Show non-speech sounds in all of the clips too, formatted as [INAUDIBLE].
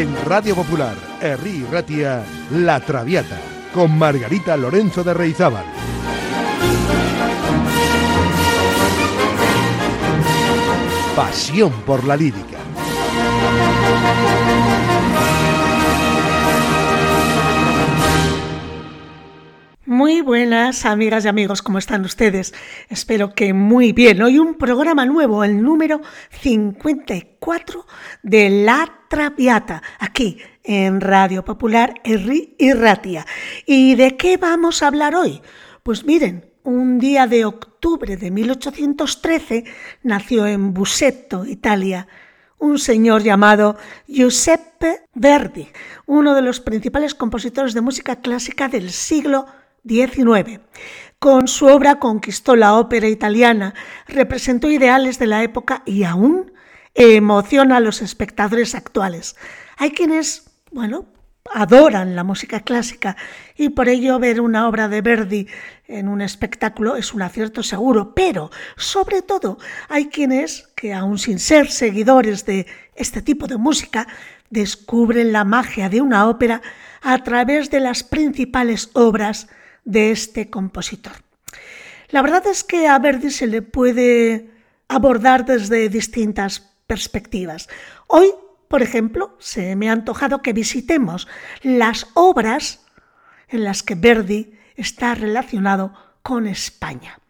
En Radio Popular, Herri Ratia, La Traviata, con Margarita Lorenzo de Reizábal. Pasión por la lírica. Muy buenas amigas y amigos, ¿cómo están ustedes? Espero que muy bien. Hoy un programa nuevo, el número 54 de La Traviata, aquí en Radio Popular Erri y. ¿Y de qué vamos a hablar hoy? Pues miren, un día de octubre de 1813 nació en Busetto, Italia, un señor llamado Giuseppe Verdi, uno de los principales compositores de música clásica del siglo XIX. Con su obra conquistó la ópera italiana, representó ideales de la época y aún emociona a los espectadores actuales. Hay quienes, bueno, adoran la música clásica y por ello ver una obra de Verdi en un espectáculo es un acierto seguro, pero sobre todo hay quienes que aún sin ser seguidores de este tipo de música descubren la magia de una ópera a través de las principales obras de este compositor. La verdad es que a Verdi se le puede abordar desde distintas perspectivas. Hoy, por ejemplo, se me ha antojado que visitemos las obras en las que Verdi está relacionado con España.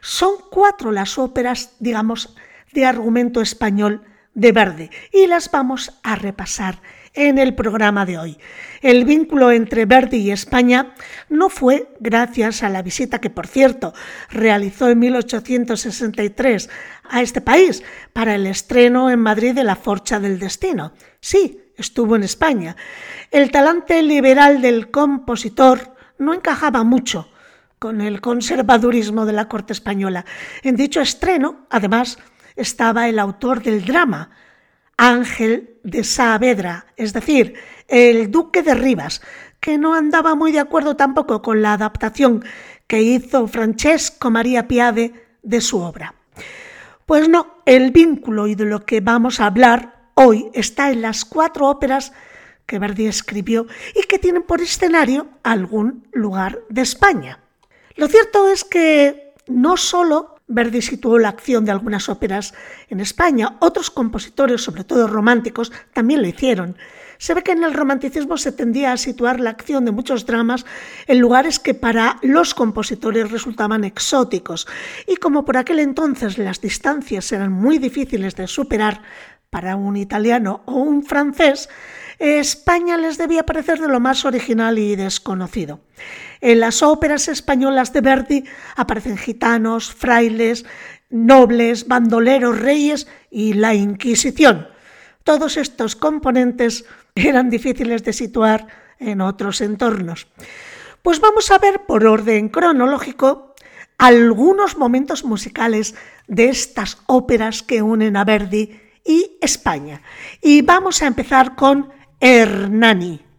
Son cuatro las óperas, digamos, de argumento español de Verdi y las vamos a repasar en el programa de hoy. El vínculo entre Verdi y España no fue gracias a la visita que, por cierto, realizó en 1863 a este país para el estreno en Madrid de La Forcha del Destino. Sí, estuvo en España. El talante liberal del compositor no encajaba mucho con el conservadurismo de la corte española. En dicho estreno, además, estaba el autor del drama, Ángel de Saavedra, es decir, el duque de Rivas, que no andaba muy de acuerdo tampoco con la adaptación que hizo Francesco María Piade de su obra. Pues no, el vínculo y de lo que vamos a hablar hoy está en las cuatro óperas que Verdi escribió y que tienen por escenario algún lugar de España. Lo cierto es que no solo Verdi situó la acción de algunas óperas en España. Otros compositores, sobre todo románticos, también lo hicieron. Se ve que en el romanticismo se tendía a situar la acción de muchos dramas en lugares que para los compositores resultaban exóticos. Y como por aquel entonces las distancias eran muy difíciles de superar para un italiano o un francés, España les debía parecer de lo más original y desconocido. En las óperas españolas de Verdi aparecen gitanos, frailes, nobles, bandoleros, reyes y la Inquisición. Todos estos componentes [LAUGHS] eran difíciles de situar en otros entornos. Pues vamos a ver por orden cronológico algunos momentos musicales de estas óperas que unen a Verdi y España. Y vamos a empezar con Hernani.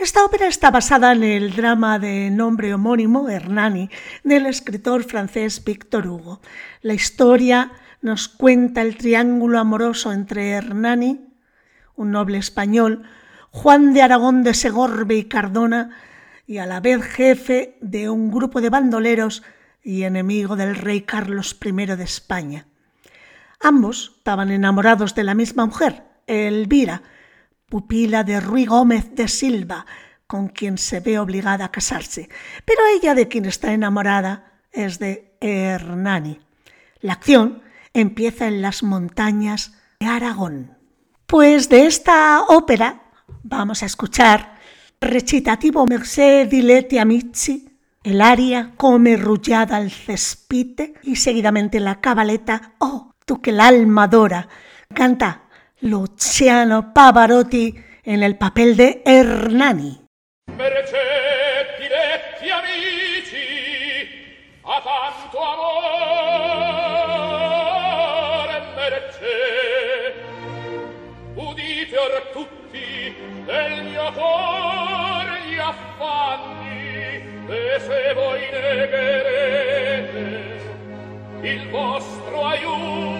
Esta ópera está basada en el drama de nombre homónimo, Hernani, del escritor francés Victor Hugo. La historia nos cuenta el triángulo amoroso entre Hernani, un noble español, Juan de Aragón de Segorbe y Cardona, y a la vez jefe de un grupo de bandoleros y enemigo del rey Carlos I de España. Ambos estaban enamorados de la misma mujer, Elvira, pupila de Ruy Gómez de Silva, con quien se ve obligada a casarse, pero ella de quien está enamorada es de Hernani. La acción empieza en las montañas de Aragón. Pues de esta ópera vamos a escuchar recitativo Merced diletti amici, el aria come rullada al cespite y seguidamente la cabaleta Oh, tú que el alma adora. Canta Luciano Pavarotti en el papel de Hernani. Del mio cuore gli affanni, e se voi negherete il vostro aiuto,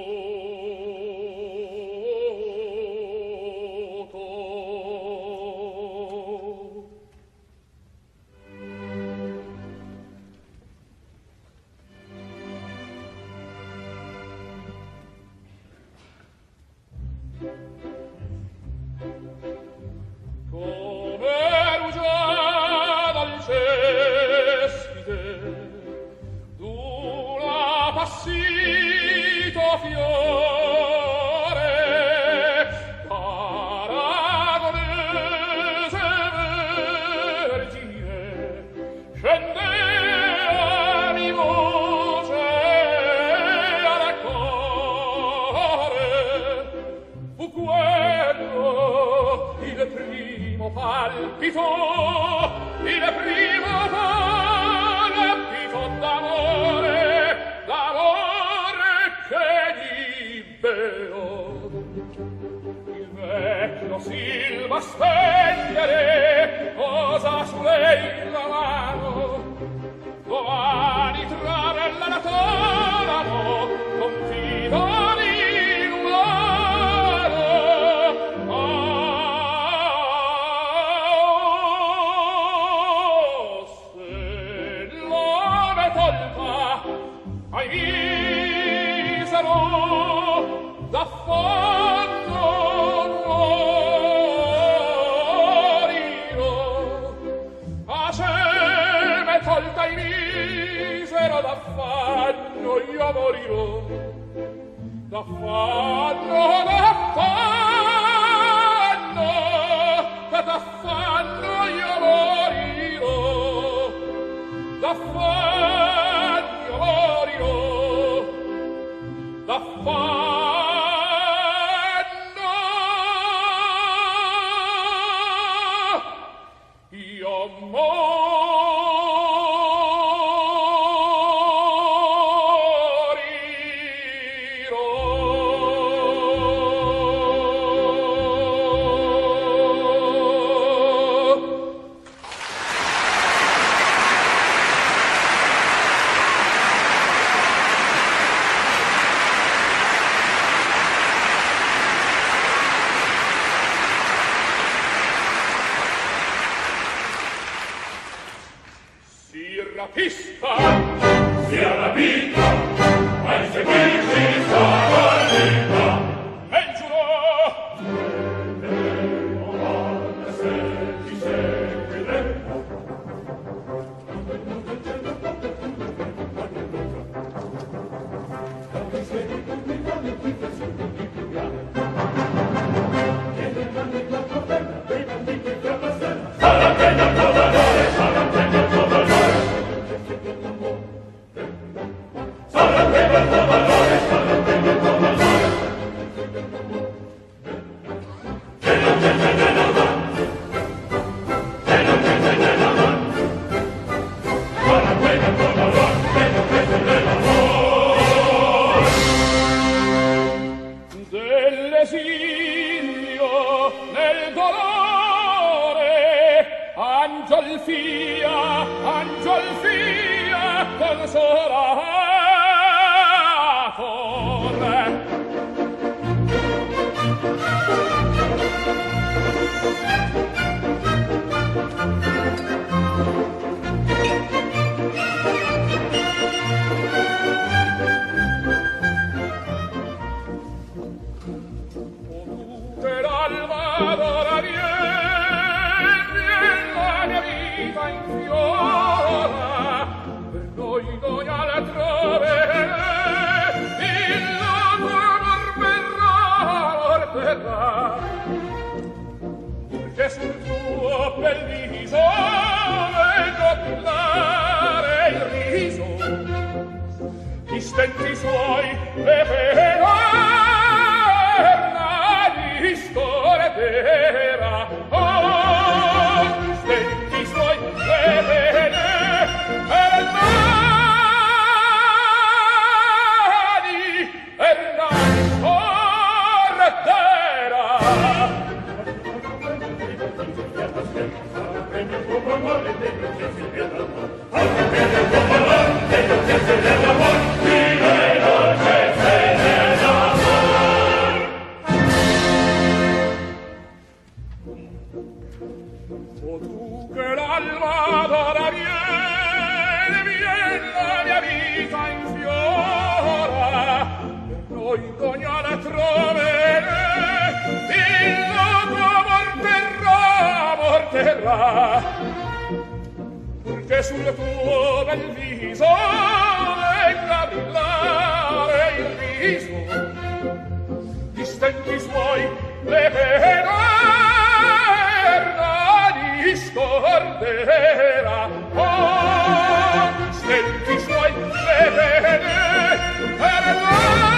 perfil. Senti suoi terra purché sul tuo bel viso venga a brillare il riso. Distenti suoi le pena eterna discorderà oh, stenti suoi le pene eterna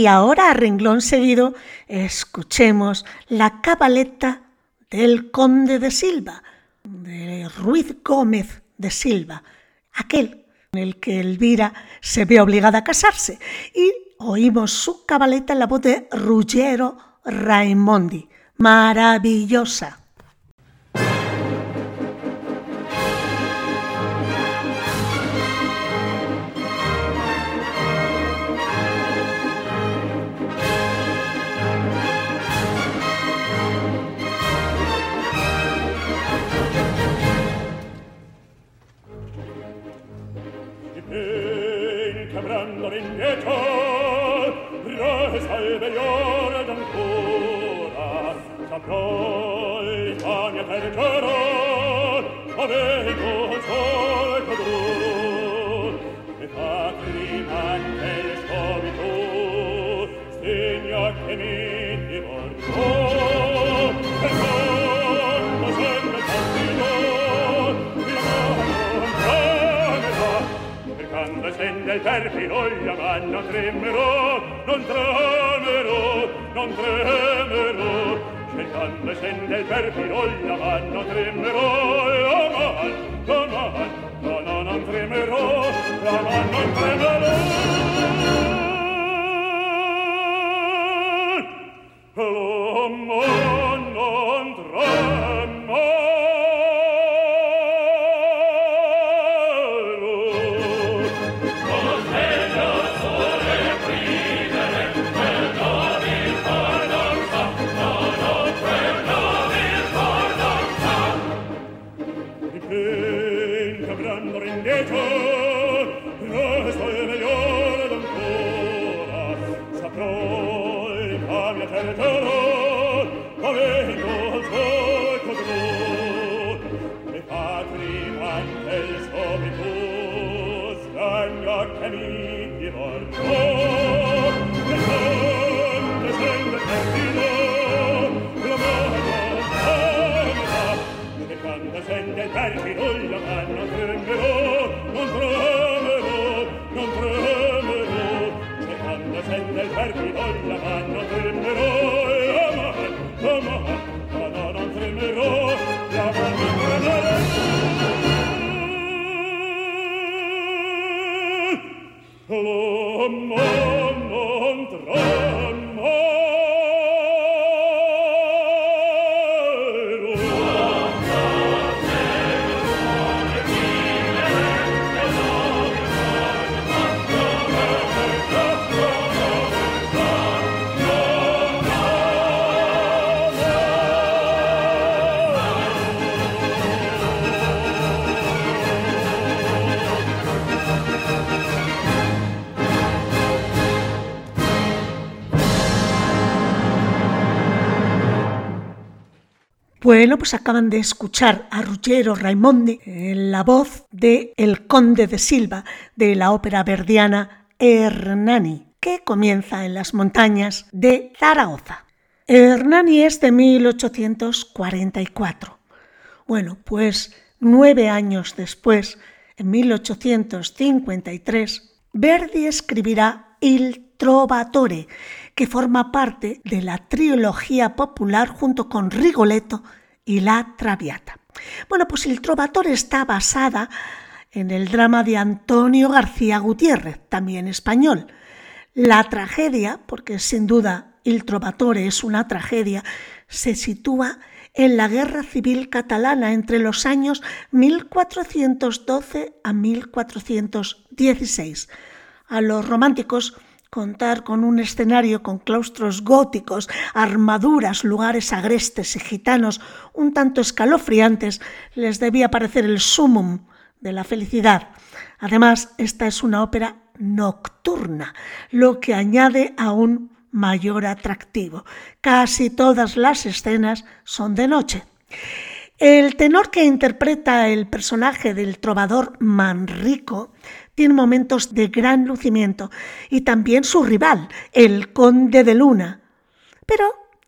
Y ahora, a renglón seguido, escuchemos la cabaleta del conde de Silva, de Ruiz Gómez de Silva, aquel en el que Elvira se ve obligada a casarse, y oímos su cabaleta en la voz de Ruggero Raimondi, maravillosa. età resalve iore d'ancora saprò l'Italia percherò avevo sol cadur del perfido llaman non tremero non tremero non tremerò. Cercando sen del perfido llaman non tremerò llaman llaman no no non tremero llaman non tremero con la Bueno, pues acaban de escuchar a Ruggero Raimondi en la voz de El Conde de Silva de la ópera verdiana Hernani, que comienza en las montañas de Zaragoza. Hernani es de 1844. Bueno, pues nueve años después, en 1853, Verdi escribirá Il Trovatore, que forma parte de la trilogía popular junto con Rigoletto y La Traviata. Bueno, pues el Trovatore está basada en el drama de Antonio García Gutiérrez, también español. La tragedia, porque sin duda Il Trovatore es una tragedia, se sitúa en la Guerra Civil Catalana entre los años 1412 a 1416. A los románticos contar con un escenario con claustros góticos, armaduras, lugares agrestes y gitanos un tanto escalofriantes les debía parecer el sumum de la felicidad. Además, esta es una ópera nocturna, lo que añade aún mayor atractivo. Casi todas las escenas son de noche. El tenor que interpreta el personaje del trovador Manrico tiene momentos de gran lucimiento y también su rival, el conde de Luna. Pero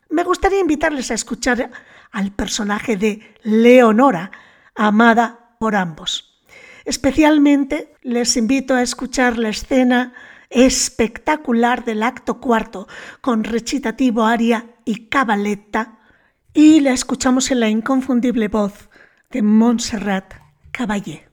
me gustaría invitarles a escuchar al personaje de Leonora, amada por ambos. Especialmente les invito a escuchar la escena espectacular del acto cuarto con recitativo aria y cabaletta y la escuchamos en la inconfundible voz de Montserrat Caballé.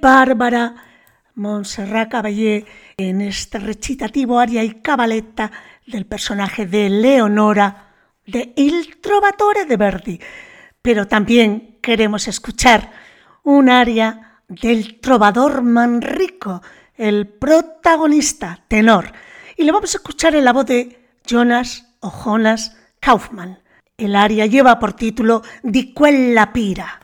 Bárbara Montserrat Caballé en este recitativo aria y cabaletta del personaje de Leonora de Il Trovatore de Verdi. Pero también queremos escuchar un aria del trovador Manrico, el protagonista tenor. Y lo vamos a escuchar en la voz de Jonas o Jonas Kaufmann. El aria lleva por título Di quella pira.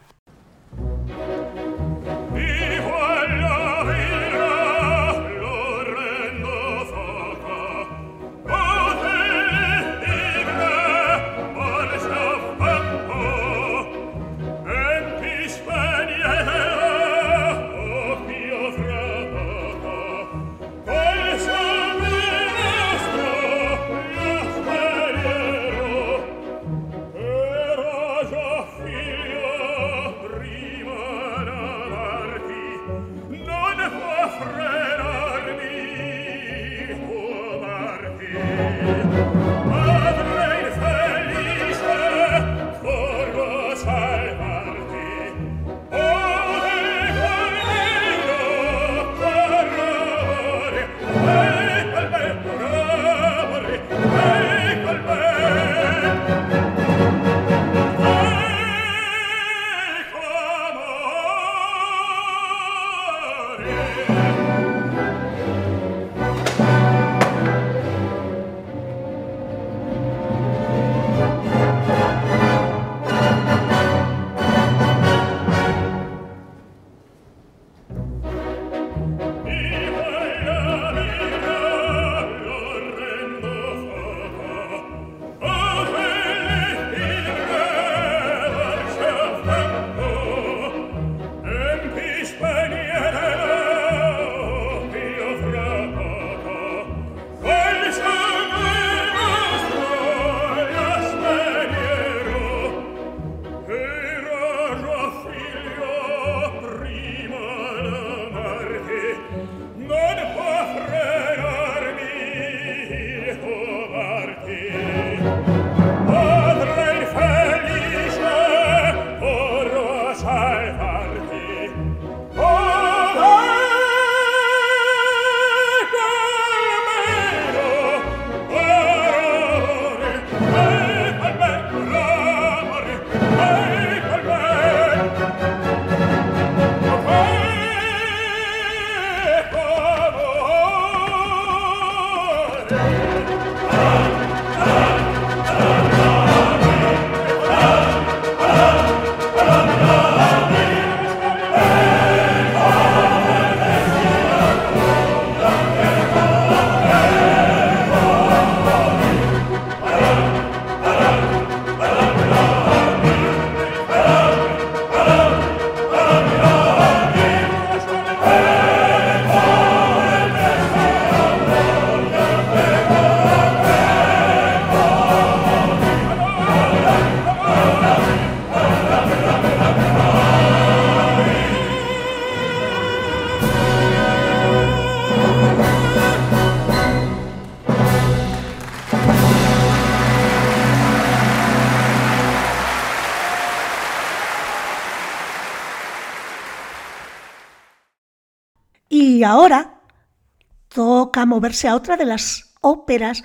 Moverse a otra de las óperas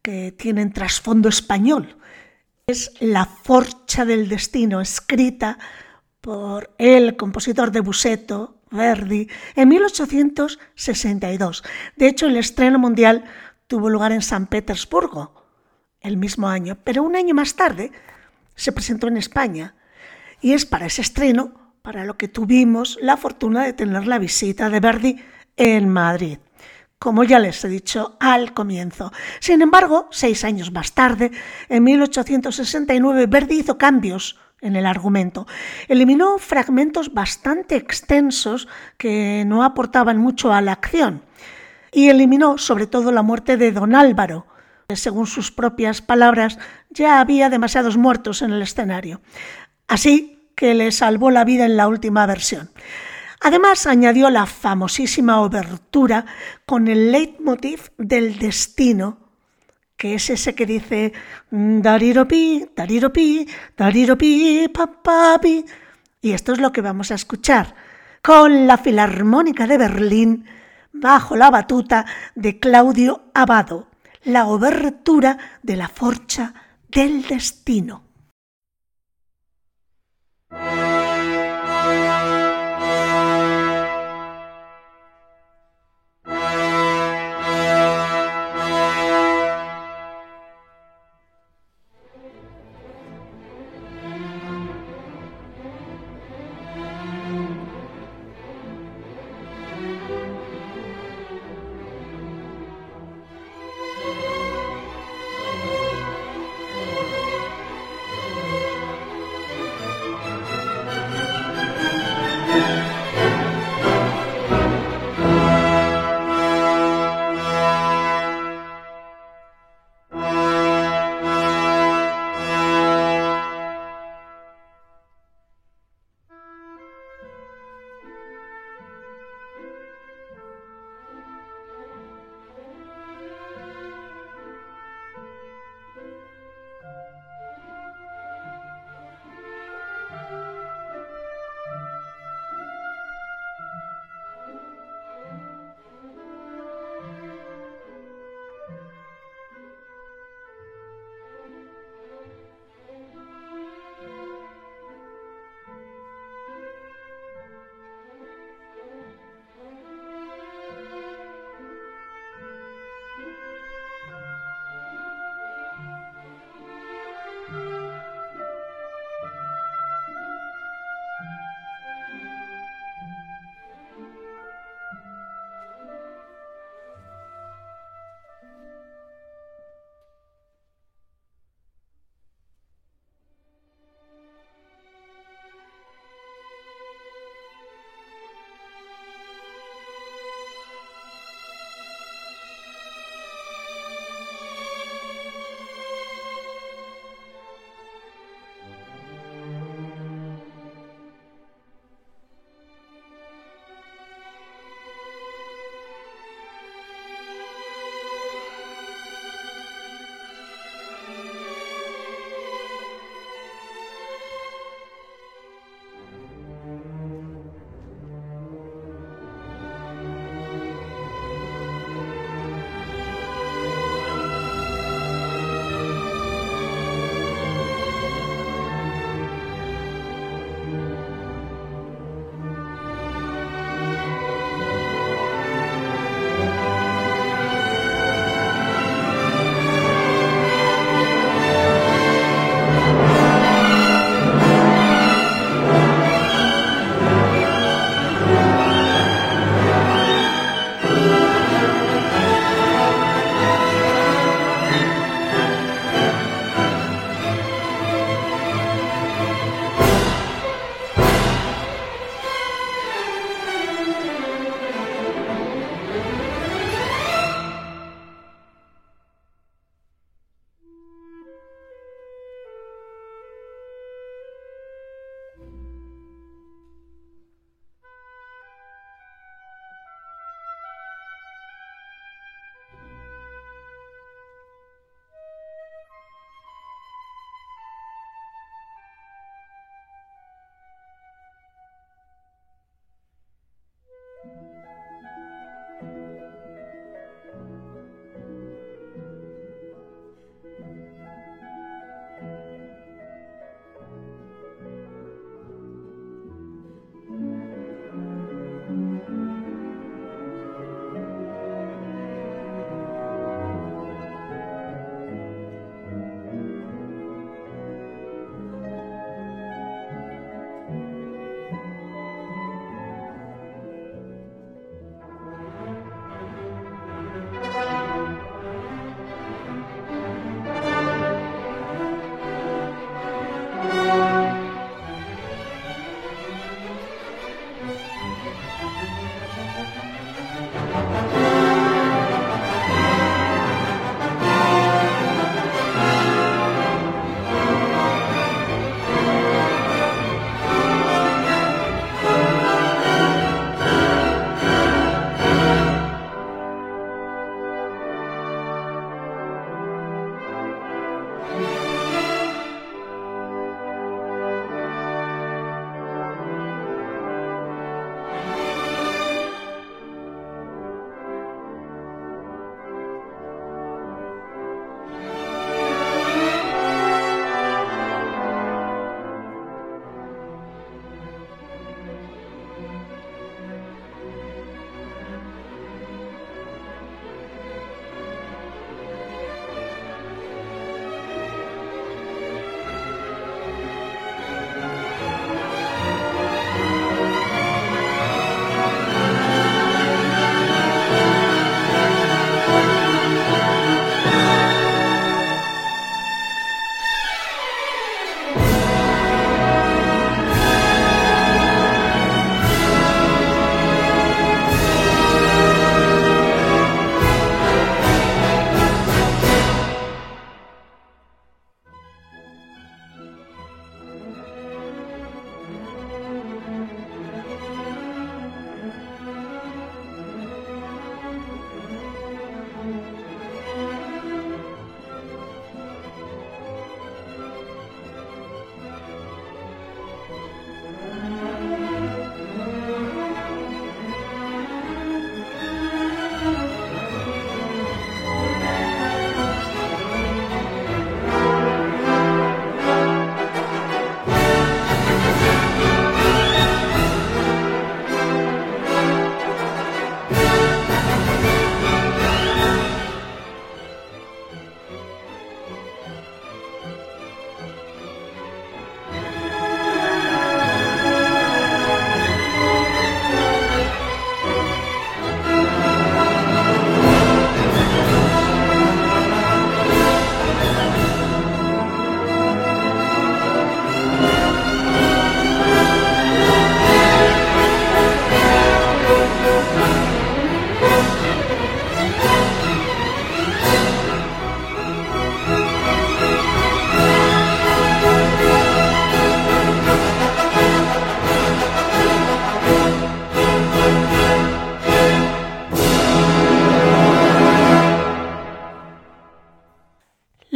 que tienen trasfondo español. Es La Forcha del Destino, escrita por el compositor de Buseto, Verdi, en 1862. De hecho, el estreno mundial tuvo lugar en San Petersburgo el mismo año, pero un año más tarde se presentó en España. Y es para ese estreno para lo que tuvimos la fortuna de tener la visita de Verdi en Madrid, como ya les he dicho al comienzo. Sin embargo, seis años más tarde, en 1869, Verdi hizo cambios en el argumento. Eliminó fragmentos bastante extensos que no aportaban mucho a la acción y eliminó sobre todo la muerte de don Álvaro, según sus propias palabras ya había demasiados muertos en el escenario. Así que le salvó la vida en la última versión. Además, añadió la famosísima obertura con el leitmotiv del destino, que es ese que dice dariropi, dariropi, dariropi, papapi. Y esto es lo que vamos a escuchar con la Filarmónica de Berlín bajo la batuta de Claudio Abado, la obertura de la Forcha del Destino.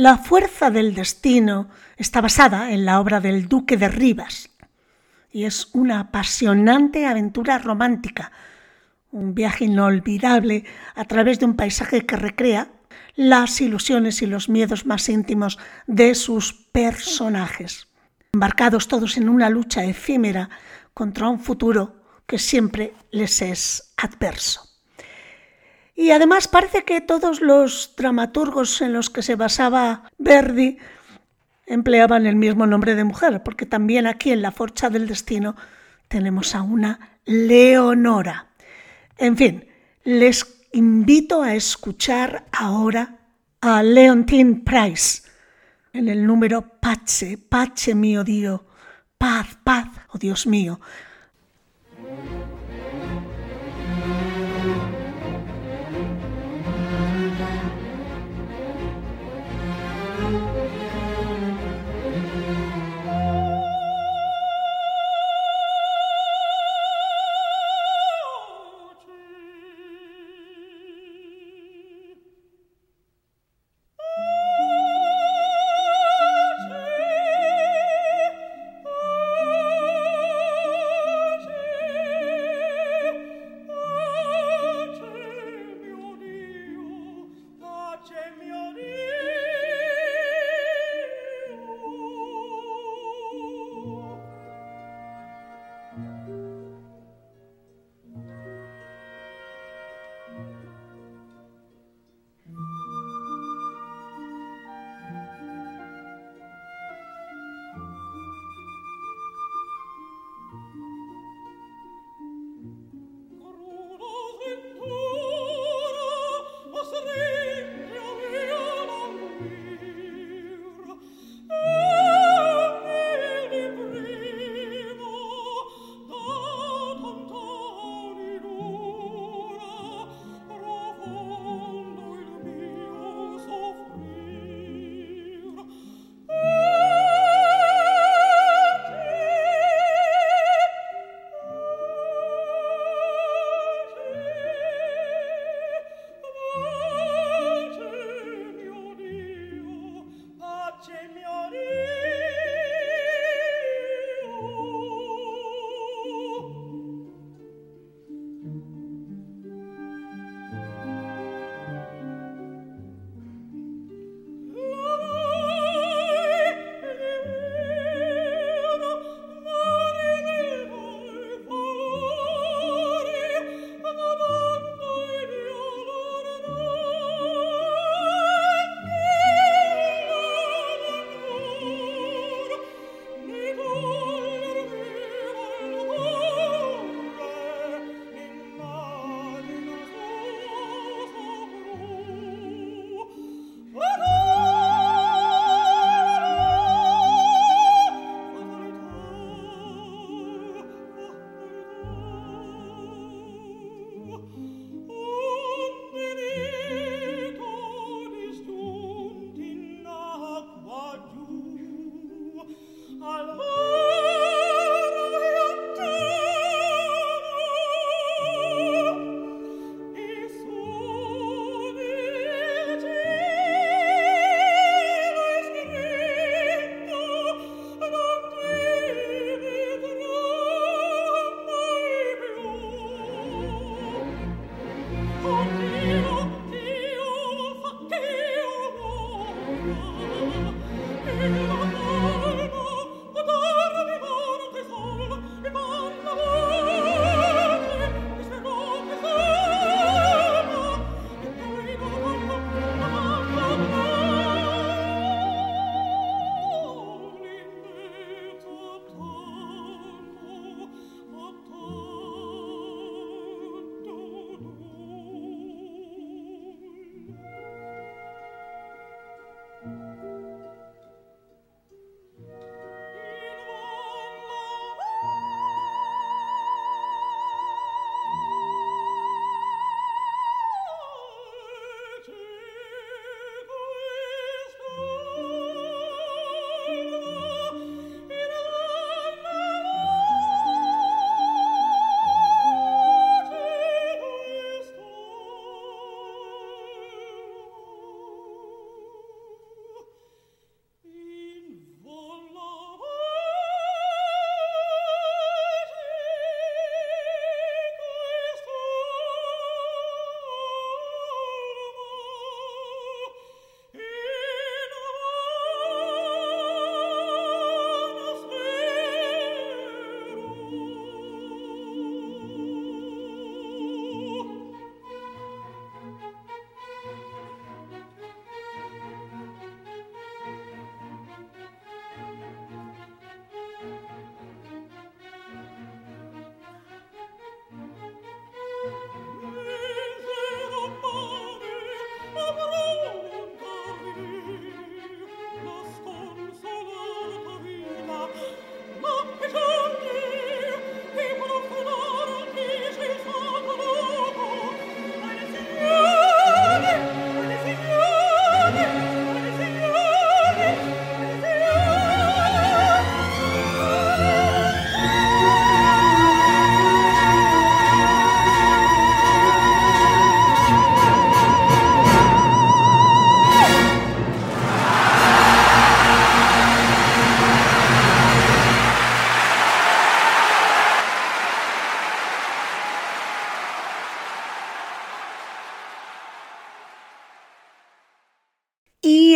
La fuerza del destino está basada en la obra del Duque de Rivas y es una apasionante aventura romántica, un viaje inolvidable a través de un paisaje que recrea las ilusiones y los miedos más íntimos de sus personajes, embarcados todos en una lucha efímera contra un futuro que siempre les es adverso. Y además parece que todos los dramaturgos en los que se basaba Verdi empleaban el mismo nombre de mujer, porque también aquí en La Forcha del Destino tenemos a una Leonora. En fin, les invito a escuchar ahora a Leontine Price en el número Pace, Pace mío Dios, paz, paz, oh Dios mío,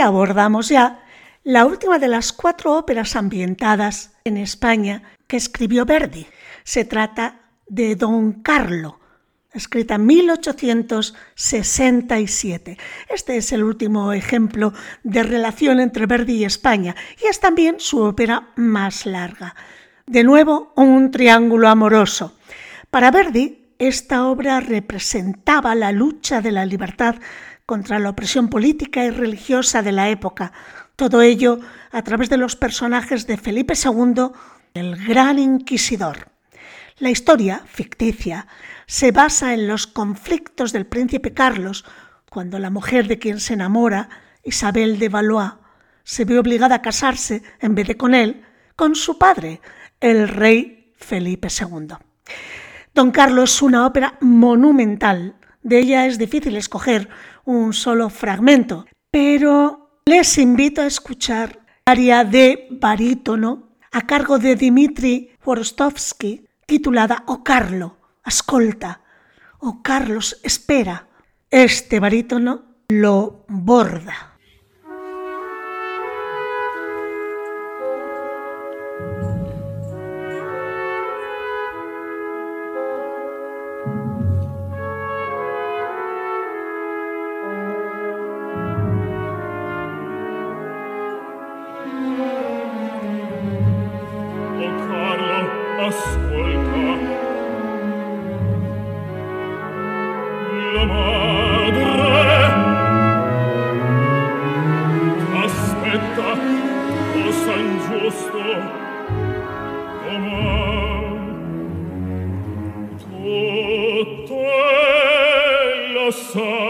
abordamos ya la última de las cuatro óperas ambientadas en España que escribió Verdi. Se trata de Don Carlo, escrita en 1867. Este es el último ejemplo de relación entre Verdi y España y es también su ópera más larga. De nuevo, un triángulo amoroso. Para Verdi, esta obra representaba la lucha de la libertad contra la opresión política y religiosa de la época. Todo ello a través de los personajes de Felipe II, el gran inquisidor. La historia, ficticia, se basa en los conflictos del príncipe Carlos, cuando la mujer de quien se enamora, Isabel de Valois, se ve obligada a casarse, en vez de con él, con su padre, el rey Felipe II. Don Carlos es una ópera monumental. De ella es difícil escoger un solo fragmento, pero les invito a escuchar área de barítono a cargo de Dmitri Worostovsky titulada O Carlo, ascolta, o Carlos espera. Este barítono lo borda. tutto lo so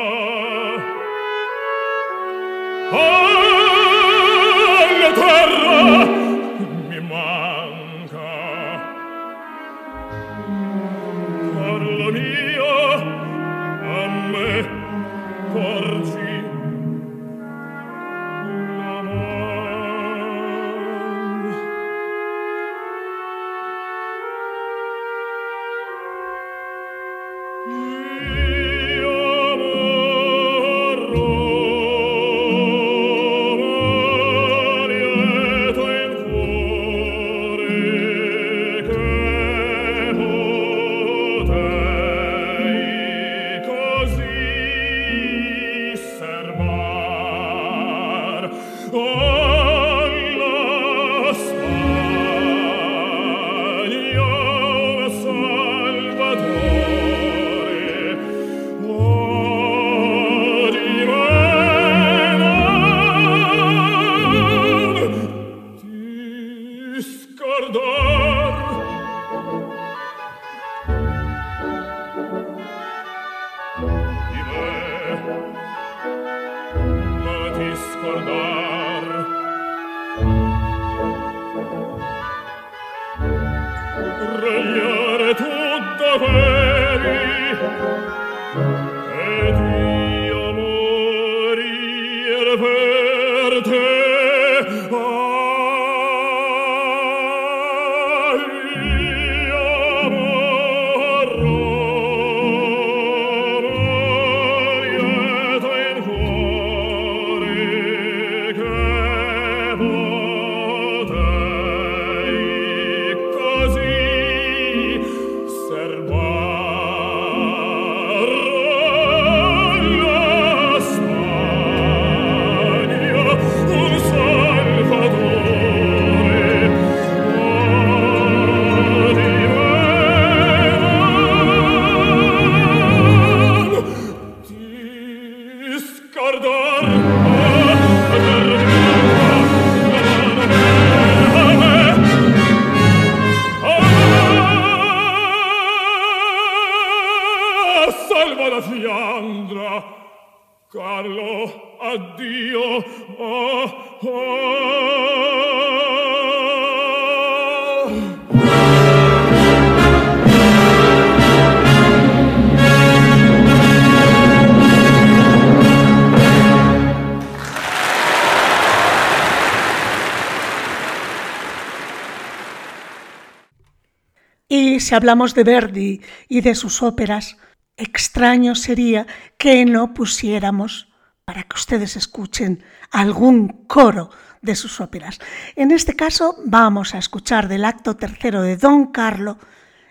si hablamos de Verdi y de sus óperas, extraño sería que no pusiéramos para que ustedes escuchen algún coro de sus óperas. En este caso vamos a escuchar del acto tercero de Don Carlo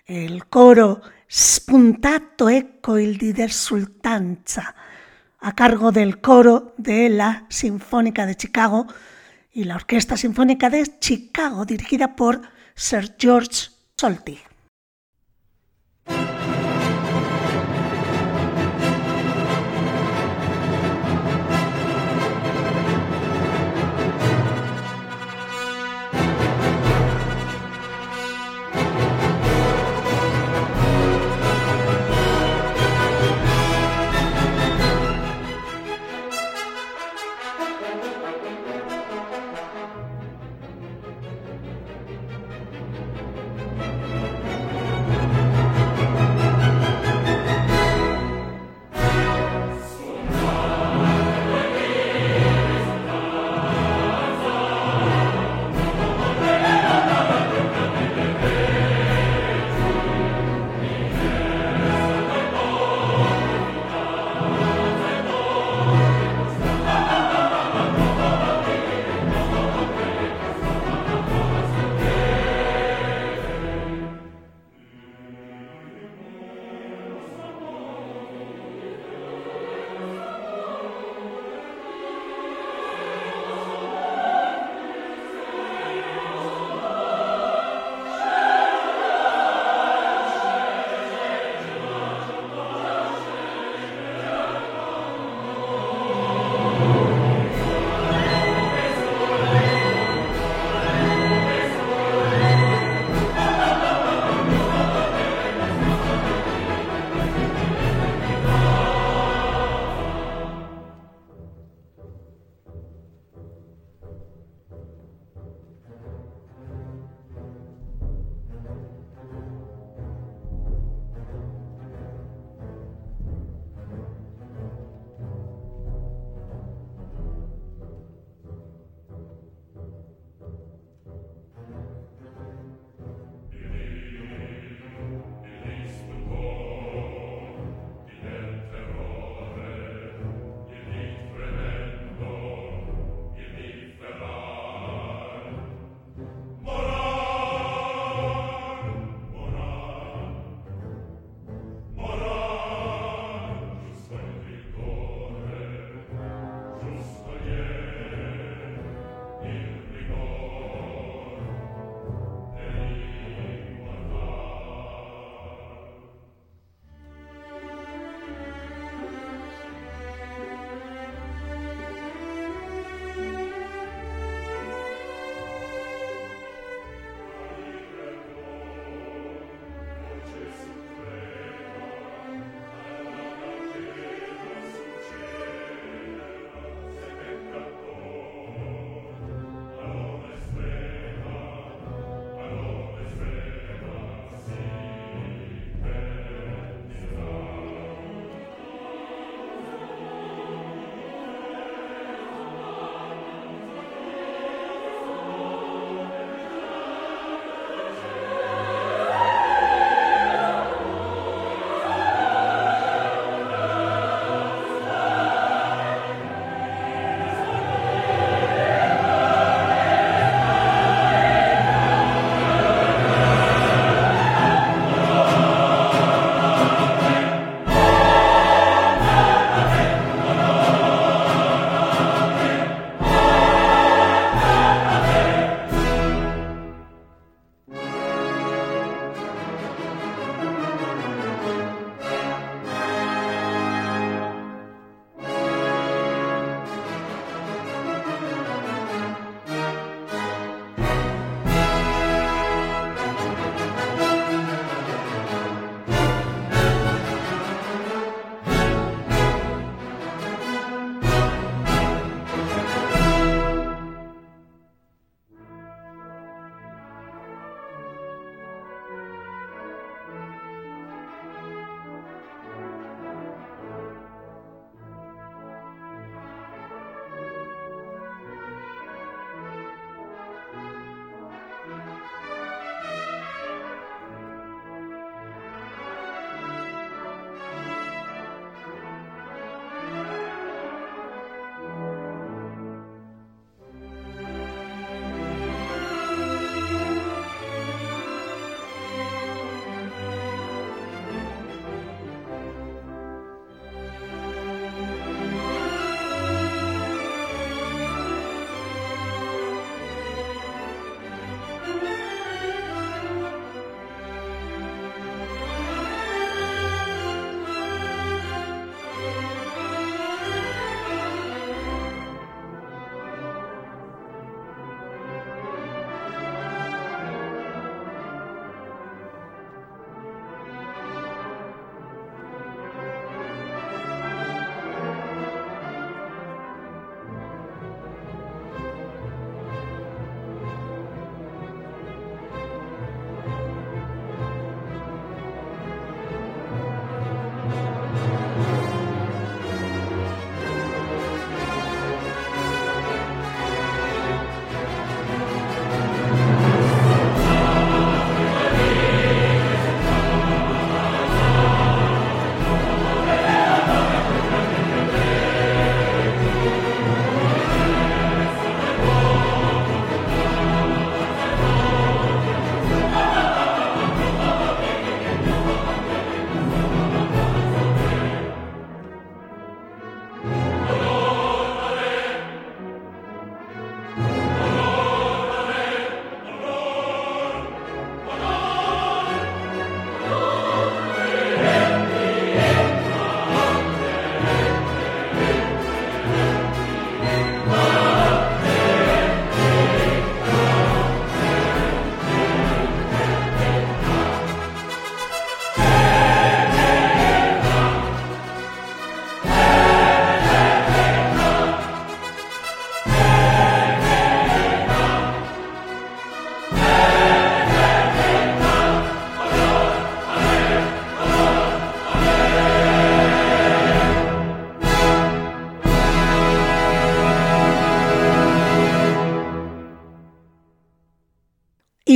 el coro Spuntato Ecco il di der Sultanza, a cargo del coro de la Sinfónica de Chicago y la Orquesta Sinfónica de Chicago, dirigida por Sir George Solti.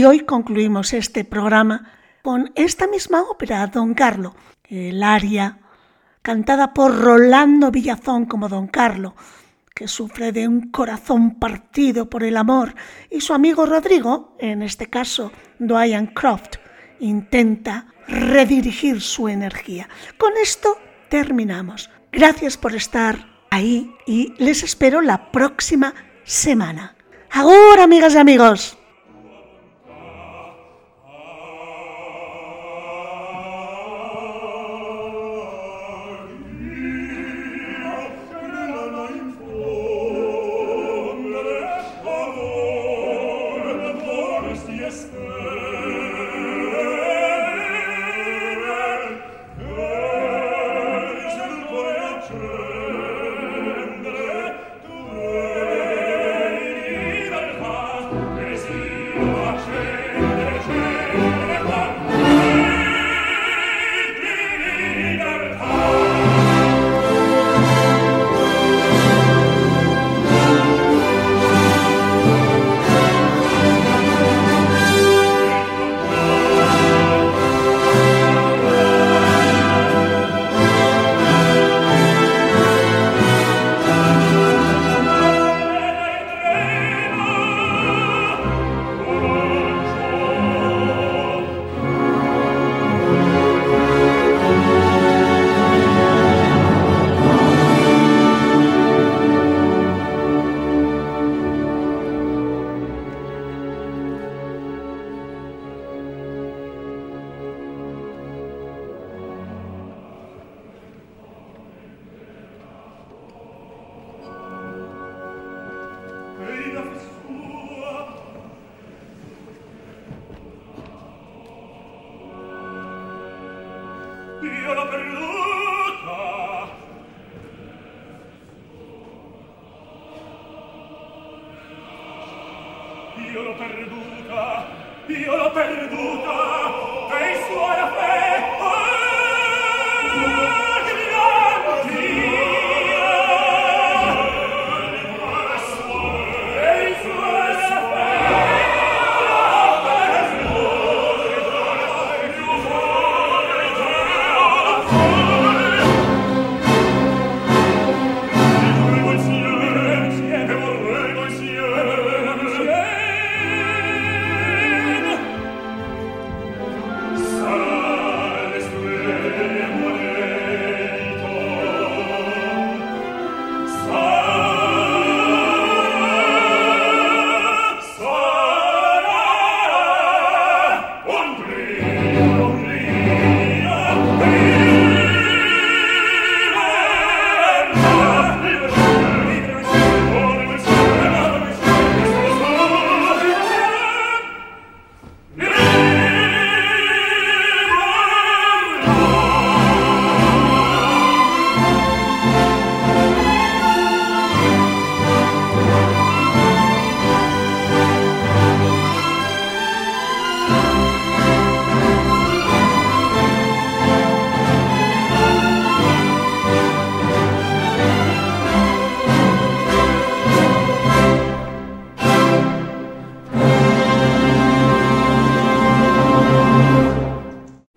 Y hoy concluimos este programa con esta misma ópera, Don Carlo, el aria cantada por Rolando Villazón como Don Carlo, que sufre de un corazón partido por el amor, y su amigo Rodrigo, en este caso Dwayne Croft, intenta redirigir su energía. Con esto terminamos. Gracias por estar ahí y les espero la próxima semana. Ahora, amigas y amigos. Io l'ho perduta, io l'ho perduta, e i suoi affetti.